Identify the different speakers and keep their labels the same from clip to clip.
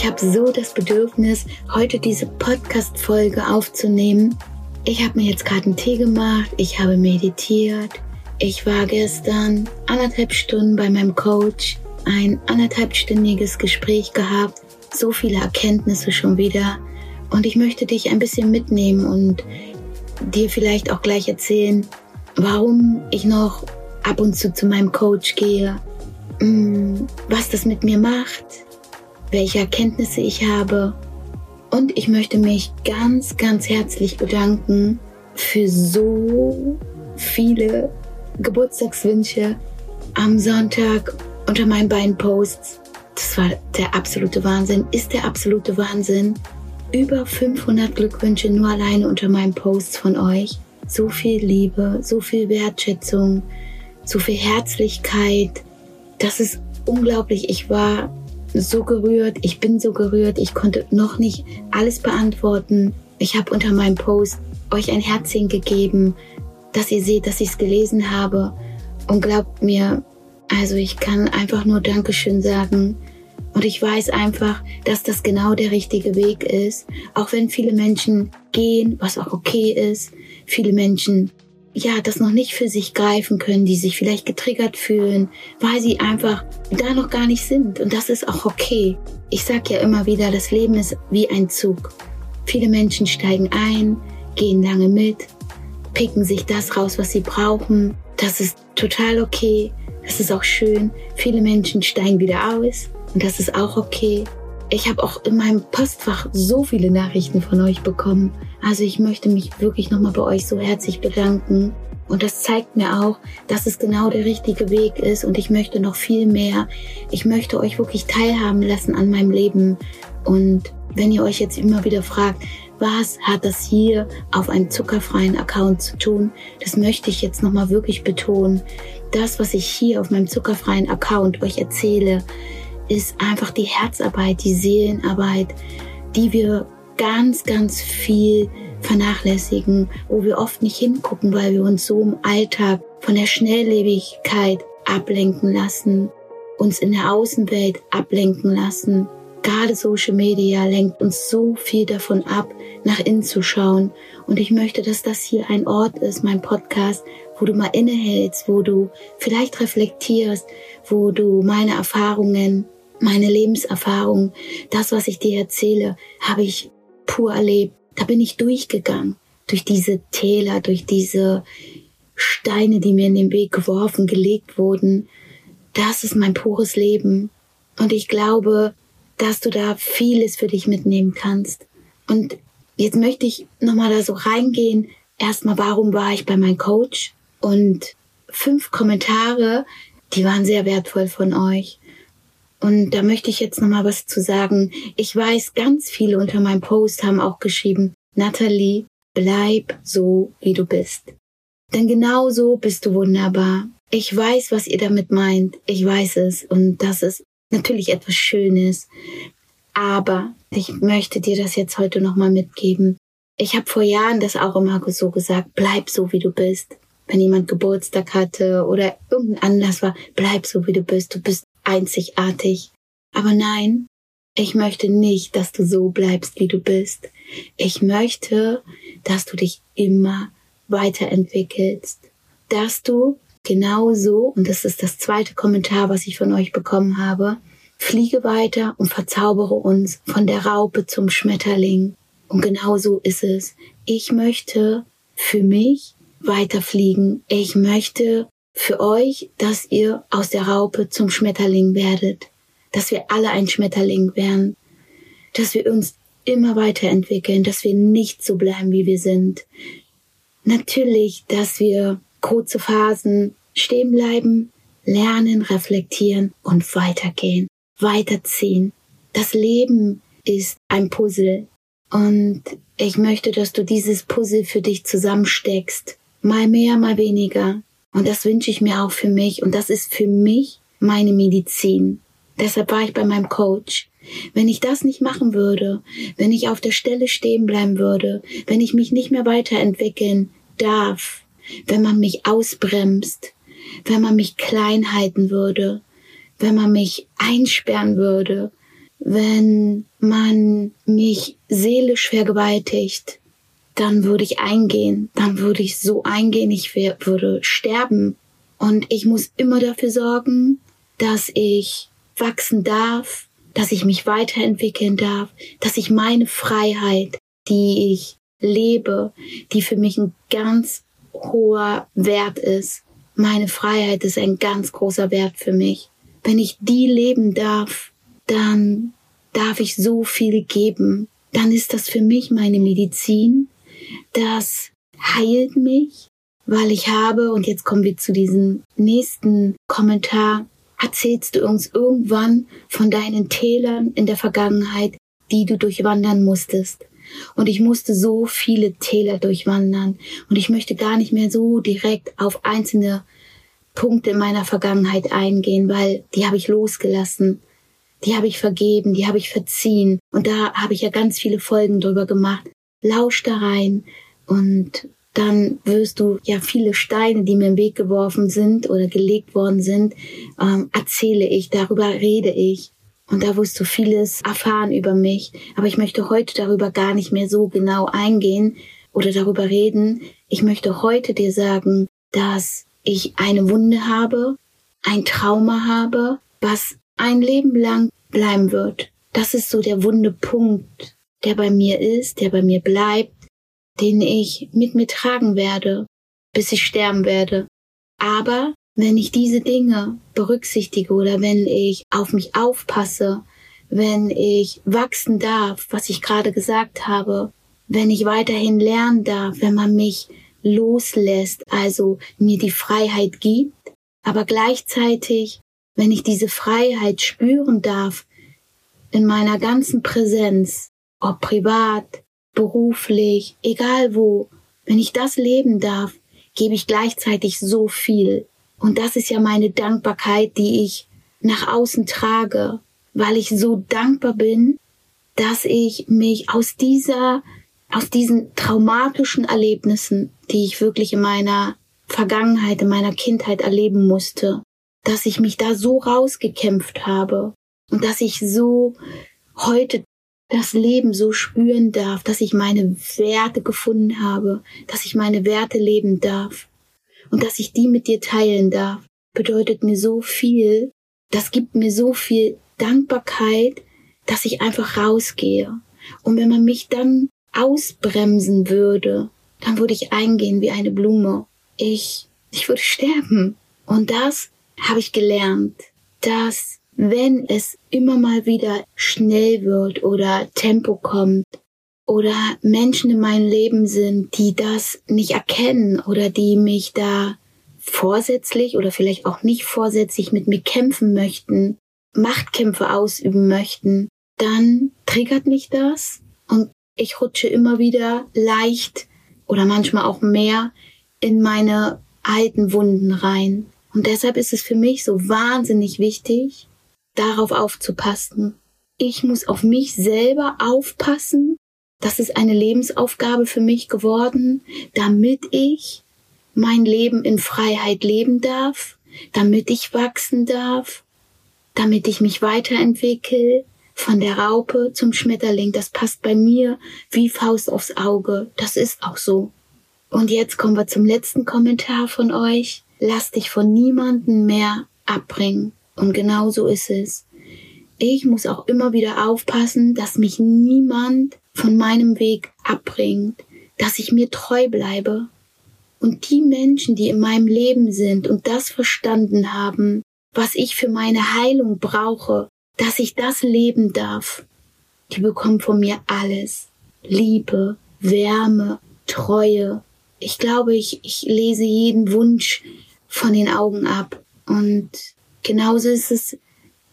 Speaker 1: Ich habe so das Bedürfnis, heute diese Podcast-Folge aufzunehmen. Ich habe mir jetzt gerade einen Tee gemacht, ich habe meditiert. Ich war gestern anderthalb Stunden bei meinem Coach, ein anderthalbstündiges Gespräch gehabt, so viele Erkenntnisse schon wieder. Und ich möchte dich ein bisschen mitnehmen und dir vielleicht auch gleich erzählen, warum ich noch ab und zu zu meinem Coach gehe, mm, was das mit mir macht, welche Erkenntnisse ich habe. Und ich möchte mich ganz, ganz herzlich bedanken für so viele Geburtstagswünsche am Sonntag unter meinen beiden Posts. Das war der absolute Wahnsinn, ist der absolute Wahnsinn. Über 500 Glückwünsche nur alleine unter meinen Posts von euch. So viel Liebe, so viel Wertschätzung, so viel Herzlichkeit. Das ist unglaublich. Ich war so gerührt, ich bin so gerührt, ich konnte noch nicht alles beantworten. Ich habe unter meinem Post euch ein Herzchen gegeben, dass ihr seht, dass ich es gelesen habe. Und glaubt mir, also ich kann einfach nur Dankeschön sagen. Und ich weiß einfach, dass das genau der richtige Weg ist. Auch wenn viele Menschen gehen, was auch okay ist. Viele Menschen ja, das noch nicht für sich greifen können, die sich vielleicht getriggert fühlen, weil sie einfach da noch gar nicht sind. Und das ist auch okay. Ich sag ja immer wieder, das Leben ist wie ein Zug. Viele Menschen steigen ein, gehen lange mit, picken sich das raus, was sie brauchen. Das ist total okay. Das ist auch schön. Viele Menschen steigen wieder aus und das ist auch okay. Ich habe auch in meinem Postfach so viele Nachrichten von euch bekommen. Also ich möchte mich wirklich nochmal bei euch so herzlich bedanken. Und das zeigt mir auch, dass es genau der richtige Weg ist. Und ich möchte noch viel mehr. Ich möchte euch wirklich teilhaben lassen an meinem Leben. Und wenn ihr euch jetzt immer wieder fragt, was hat das hier auf einem zuckerfreien Account zu tun? Das möchte ich jetzt nochmal wirklich betonen. Das, was ich hier auf meinem zuckerfreien Account euch erzähle, ist einfach die Herzarbeit, die Seelenarbeit, die wir ganz, ganz viel vernachlässigen, wo wir oft nicht hingucken, weil wir uns so im Alltag von der Schnelllebigkeit ablenken lassen, uns in der Außenwelt ablenken lassen. Gerade Social Media lenkt uns so viel davon ab, nach innen zu schauen. Und ich möchte, dass das hier ein Ort ist, mein Podcast, wo du mal innehältst, wo du vielleicht reflektierst, wo du meine Erfahrungen meine Lebenserfahrung, das, was ich dir erzähle, habe ich pur erlebt. Da bin ich durchgegangen, durch diese Täler, durch diese Steine, die mir in den Weg geworfen, gelegt wurden. Das ist mein pures Leben. Und ich glaube, dass du da vieles für dich mitnehmen kannst. Und jetzt möchte ich nochmal da so reingehen. Erstmal, warum war ich bei meinem Coach? Und fünf Kommentare, die waren sehr wertvoll von euch. Und da möchte ich jetzt nochmal was zu sagen. Ich weiß, ganz viele unter meinem Post haben auch geschrieben, Natalie, bleib so, wie du bist. Denn genau so bist du wunderbar. Ich weiß, was ihr damit meint. Ich weiß es. Und das ist natürlich etwas Schönes. Aber ich möchte dir das jetzt heute nochmal mitgeben. Ich habe vor Jahren das auch immer so gesagt, bleib so, wie du bist. Wenn jemand Geburtstag hatte oder irgendein Anlass war, bleib so, wie du bist. Du bist einzigartig. Aber nein, ich möchte nicht, dass du so bleibst, wie du bist. Ich möchte, dass du dich immer weiterentwickelst. Dass du genauso, und das ist das zweite Kommentar, was ich von euch bekommen habe, fliege weiter und verzaubere uns von der Raupe zum Schmetterling. Und genauso ist es. Ich möchte für mich weiterfliegen. Ich möchte für euch, dass ihr aus der Raupe zum Schmetterling werdet, dass wir alle ein Schmetterling werden, dass wir uns immer weiterentwickeln, dass wir nicht so bleiben, wie wir sind. Natürlich, dass wir kurze Phasen stehen bleiben, lernen, reflektieren und weitergehen, weiterziehen. Das Leben ist ein Puzzle und ich möchte, dass du dieses Puzzle für dich zusammensteckst. Mal mehr, mal weniger. Und das wünsche ich mir auch für mich. Und das ist für mich meine Medizin. Deshalb war ich bei meinem Coach. Wenn ich das nicht machen würde, wenn ich auf der Stelle stehen bleiben würde, wenn ich mich nicht mehr weiterentwickeln darf, wenn man mich ausbremst, wenn man mich klein halten würde, wenn man mich einsperren würde, wenn man mich seelisch vergewaltigt, dann würde ich eingehen, dann würde ich so eingehen, ich wär, würde sterben. Und ich muss immer dafür sorgen, dass ich wachsen darf, dass ich mich weiterentwickeln darf, dass ich meine Freiheit, die ich lebe, die für mich ein ganz hoher Wert ist. Meine Freiheit ist ein ganz großer Wert für mich. Wenn ich die leben darf, dann darf ich so viel geben. Dann ist das für mich meine Medizin das heilt mich, weil ich habe, und jetzt kommen wir zu diesem nächsten Kommentar, erzählst du uns irgendwann von deinen Tälern in der Vergangenheit, die du durchwandern musstest. Und ich musste so viele Täler durchwandern. Und ich möchte gar nicht mehr so direkt auf einzelne Punkte in meiner Vergangenheit eingehen, weil die habe ich losgelassen. Die habe ich vergeben, die habe ich verziehen. Und da habe ich ja ganz viele Folgen drüber gemacht lausch da rein und dann wirst du ja viele Steine, die mir im Weg geworfen sind oder gelegt worden sind, ähm, erzähle ich, darüber rede ich. Und da wirst du vieles erfahren über mich. Aber ich möchte heute darüber gar nicht mehr so genau eingehen oder darüber reden. Ich möchte heute dir sagen, dass ich eine Wunde habe, ein Trauma habe, was ein Leben lang bleiben wird. Das ist so der wunde Punkt der bei mir ist, der bei mir bleibt, den ich mit mir tragen werde, bis ich sterben werde. Aber wenn ich diese Dinge berücksichtige oder wenn ich auf mich aufpasse, wenn ich wachsen darf, was ich gerade gesagt habe, wenn ich weiterhin lernen darf, wenn man mich loslässt, also mir die Freiheit gibt, aber gleichzeitig, wenn ich diese Freiheit spüren darf in meiner ganzen Präsenz, ob privat, beruflich, egal wo, wenn ich das leben darf, gebe ich gleichzeitig so viel. Und das ist ja meine Dankbarkeit, die ich nach außen trage, weil ich so dankbar bin, dass ich mich aus dieser, aus diesen traumatischen Erlebnissen, die ich wirklich in meiner Vergangenheit, in meiner Kindheit erleben musste, dass ich mich da so rausgekämpft habe und dass ich so heute das Leben so spüren darf, dass ich meine Werte gefunden habe, dass ich meine Werte leben darf und dass ich die mit dir teilen darf, bedeutet mir so viel, das gibt mir so viel Dankbarkeit, dass ich einfach rausgehe. Und wenn man mich dann ausbremsen würde, dann würde ich eingehen wie eine Blume. Ich, ich würde sterben. Und das habe ich gelernt, dass wenn es immer mal wieder schnell wird oder Tempo kommt oder Menschen in meinem Leben sind, die das nicht erkennen oder die mich da vorsätzlich oder vielleicht auch nicht vorsätzlich mit mir kämpfen möchten, Machtkämpfe ausüben möchten, dann triggert mich das und ich rutsche immer wieder leicht oder manchmal auch mehr in meine alten Wunden rein. Und deshalb ist es für mich so wahnsinnig wichtig, darauf aufzupassen. Ich muss auf mich selber aufpassen. Das ist eine Lebensaufgabe für mich geworden, damit ich mein Leben in Freiheit leben darf, damit ich wachsen darf, damit ich mich weiterentwickle, von der Raupe zum Schmetterling. Das passt bei mir wie Faust aufs Auge. Das ist auch so. Und jetzt kommen wir zum letzten Kommentar von euch. Lass dich von niemanden mehr abbringen. Und genau so ist es. Ich muss auch immer wieder aufpassen, dass mich niemand von meinem Weg abbringt, dass ich mir treu bleibe. Und die Menschen, die in meinem Leben sind und das verstanden haben, was ich für meine Heilung brauche, dass ich das leben darf, die bekommen von mir alles. Liebe, Wärme, Treue. Ich glaube, ich, ich lese jeden Wunsch von den Augen ab. Und Genauso ist es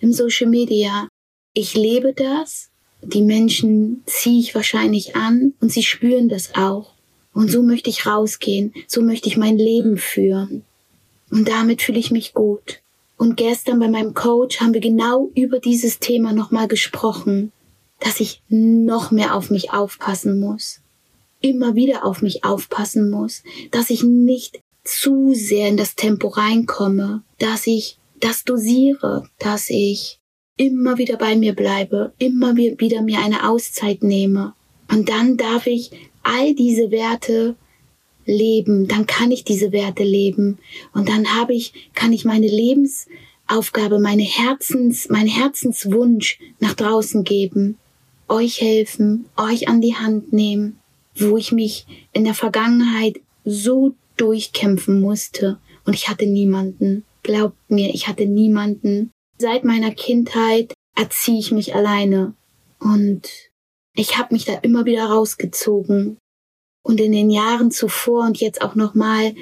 Speaker 1: im Social Media. Ich lebe das, die Menschen ziehe ich wahrscheinlich an und sie spüren das auch. Und so möchte ich rausgehen, so möchte ich mein Leben führen. Und damit fühle ich mich gut. Und gestern bei meinem Coach haben wir genau über dieses Thema nochmal gesprochen, dass ich noch mehr auf mich aufpassen muss. Immer wieder auf mich aufpassen muss, dass ich nicht zu sehr in das Tempo reinkomme, dass ich das dosiere, dass ich immer wieder bei mir bleibe, immer wieder mir eine Auszeit nehme. Und dann darf ich all diese Werte leben, dann kann ich diese Werte leben und dann habe ich, kann ich meine Lebensaufgabe, meine Herzens, mein Herzenswunsch nach draußen geben, euch helfen, euch an die Hand nehmen, wo ich mich in der Vergangenheit so durchkämpfen musste und ich hatte niemanden. Glaubt mir, ich hatte niemanden. Seit meiner Kindheit erziehe ich mich alleine und ich habe mich da immer wieder rausgezogen und in den Jahren zuvor und jetzt auch nochmal,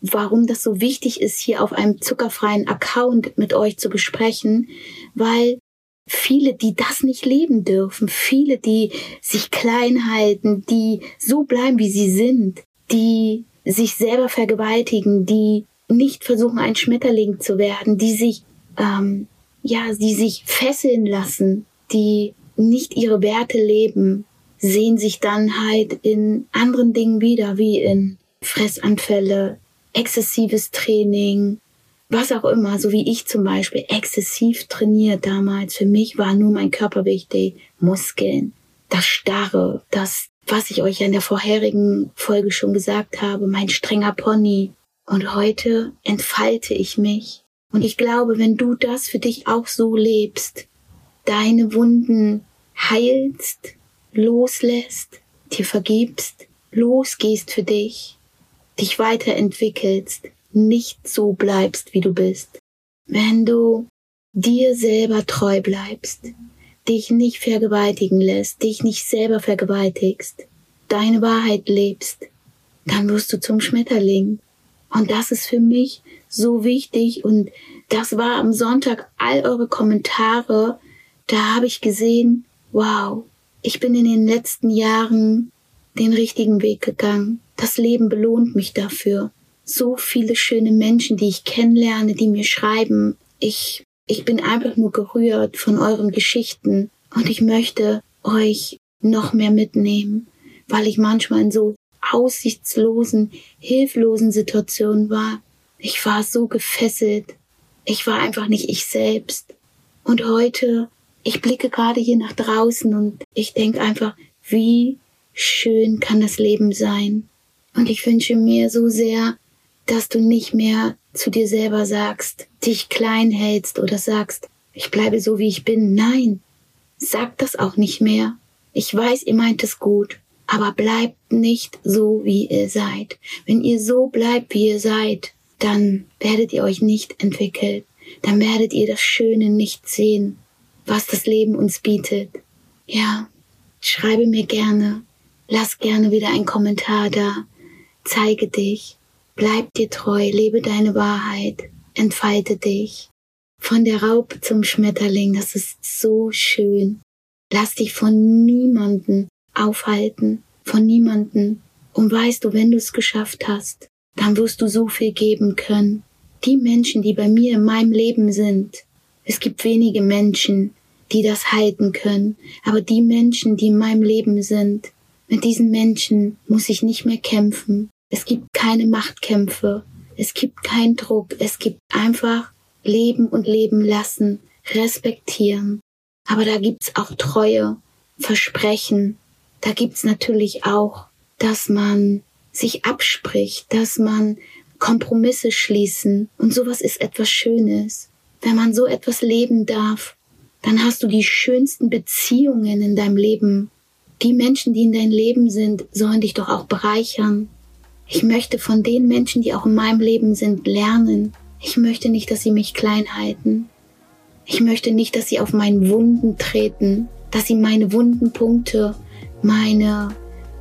Speaker 1: warum das so wichtig ist, hier auf einem zuckerfreien Account mit euch zu besprechen, weil viele, die das nicht leben dürfen, viele, die sich klein halten, die so bleiben, wie sie sind, die sich selber vergewaltigen, die nicht versuchen, ein Schmetterling zu werden, die sich, ähm, ja, die sich fesseln lassen, die nicht ihre Werte leben, sehen sich dann halt in anderen Dingen wieder, wie in Fressanfälle, exzessives Training, was auch immer, so wie ich zum Beispiel exzessiv trainiert damals. Für mich war nur mein Körper wichtig, Muskeln, das Starre, das, was ich euch ja in der vorherigen Folge schon gesagt habe, mein strenger Pony. Und heute entfalte ich mich. Und ich glaube, wenn du das für dich auch so lebst, deine Wunden heilst, loslässt, dir vergibst, losgehst für dich, dich weiterentwickelst, nicht so bleibst, wie du bist. Wenn du dir selber treu bleibst, dich nicht vergewaltigen lässt, dich nicht selber vergewaltigst, deine Wahrheit lebst, dann wirst du zum Schmetterling. Und das ist für mich so wichtig und das war am Sonntag all eure Kommentare, da habe ich gesehen, wow, ich bin in den letzten Jahren den richtigen Weg gegangen. Das Leben belohnt mich dafür. So viele schöne Menschen, die ich kennenlerne, die mir schreiben. Ich, ich bin einfach nur gerührt von euren Geschichten und ich möchte euch noch mehr mitnehmen, weil ich manchmal in so aussichtslosen, hilflosen Situationen war. Ich war so gefesselt. Ich war einfach nicht ich selbst. Und heute ich blicke gerade hier nach draußen und ich denke einfach, wie schön kann das Leben sein. Und ich wünsche mir so sehr, dass du nicht mehr zu dir selber sagst, dich klein hältst oder sagst, ich bleibe so wie ich bin. Nein, sag das auch nicht mehr. Ich weiß, ihr meint es gut, aber bleibt nicht so, wie ihr seid. Wenn ihr so bleibt, wie ihr seid, dann werdet ihr euch nicht entwickeln. Dann werdet ihr das Schöne nicht sehen was das Leben uns bietet. Ja, schreibe mir gerne, lass gerne wieder einen Kommentar da, zeige dich, bleib dir treu, lebe deine Wahrheit, entfalte dich. Von der Raupe zum Schmetterling, das ist so schön. Lass dich von niemanden aufhalten, von niemanden. Und weißt du, wenn du es geschafft hast, dann wirst du so viel geben können. Die Menschen, die bei mir in meinem Leben sind, es gibt wenige Menschen, die das halten können. Aber die Menschen, die in meinem Leben sind, mit diesen Menschen muss ich nicht mehr kämpfen. Es gibt keine Machtkämpfe. Es gibt keinen Druck. Es gibt einfach Leben und Leben lassen, respektieren. Aber da gibt's auch Treue, Versprechen. Da gibt's natürlich auch, dass man sich abspricht, dass man Kompromisse schließen. Und sowas ist etwas Schönes. Wenn man so etwas leben darf, dann hast du die schönsten Beziehungen in deinem Leben. Die Menschen, die in deinem Leben sind, sollen dich doch auch bereichern. Ich möchte von den Menschen, die auch in meinem Leben sind, lernen. Ich möchte nicht, dass sie mich klein halten. Ich möchte nicht, dass sie auf meinen Wunden treten, dass sie meine Wundenpunkte, meine,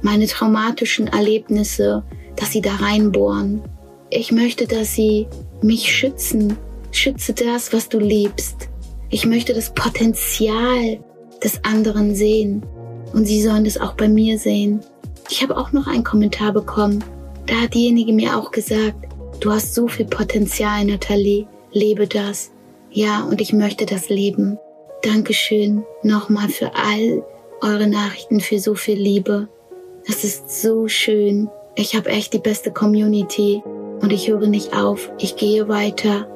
Speaker 1: meine traumatischen Erlebnisse, dass sie da reinbohren. Ich möchte, dass sie mich schützen. Schütze das, was du liebst. Ich möchte das Potenzial des anderen sehen und sie sollen das auch bei mir sehen. Ich habe auch noch einen Kommentar bekommen. Da hat diejenige mir auch gesagt, du hast so viel Potenzial, Nathalie, lebe das. Ja, und ich möchte das leben. Dankeschön nochmal für all eure Nachrichten für so viel Liebe. Das ist so schön. Ich habe echt die beste Community und ich höre nicht auf. Ich gehe weiter.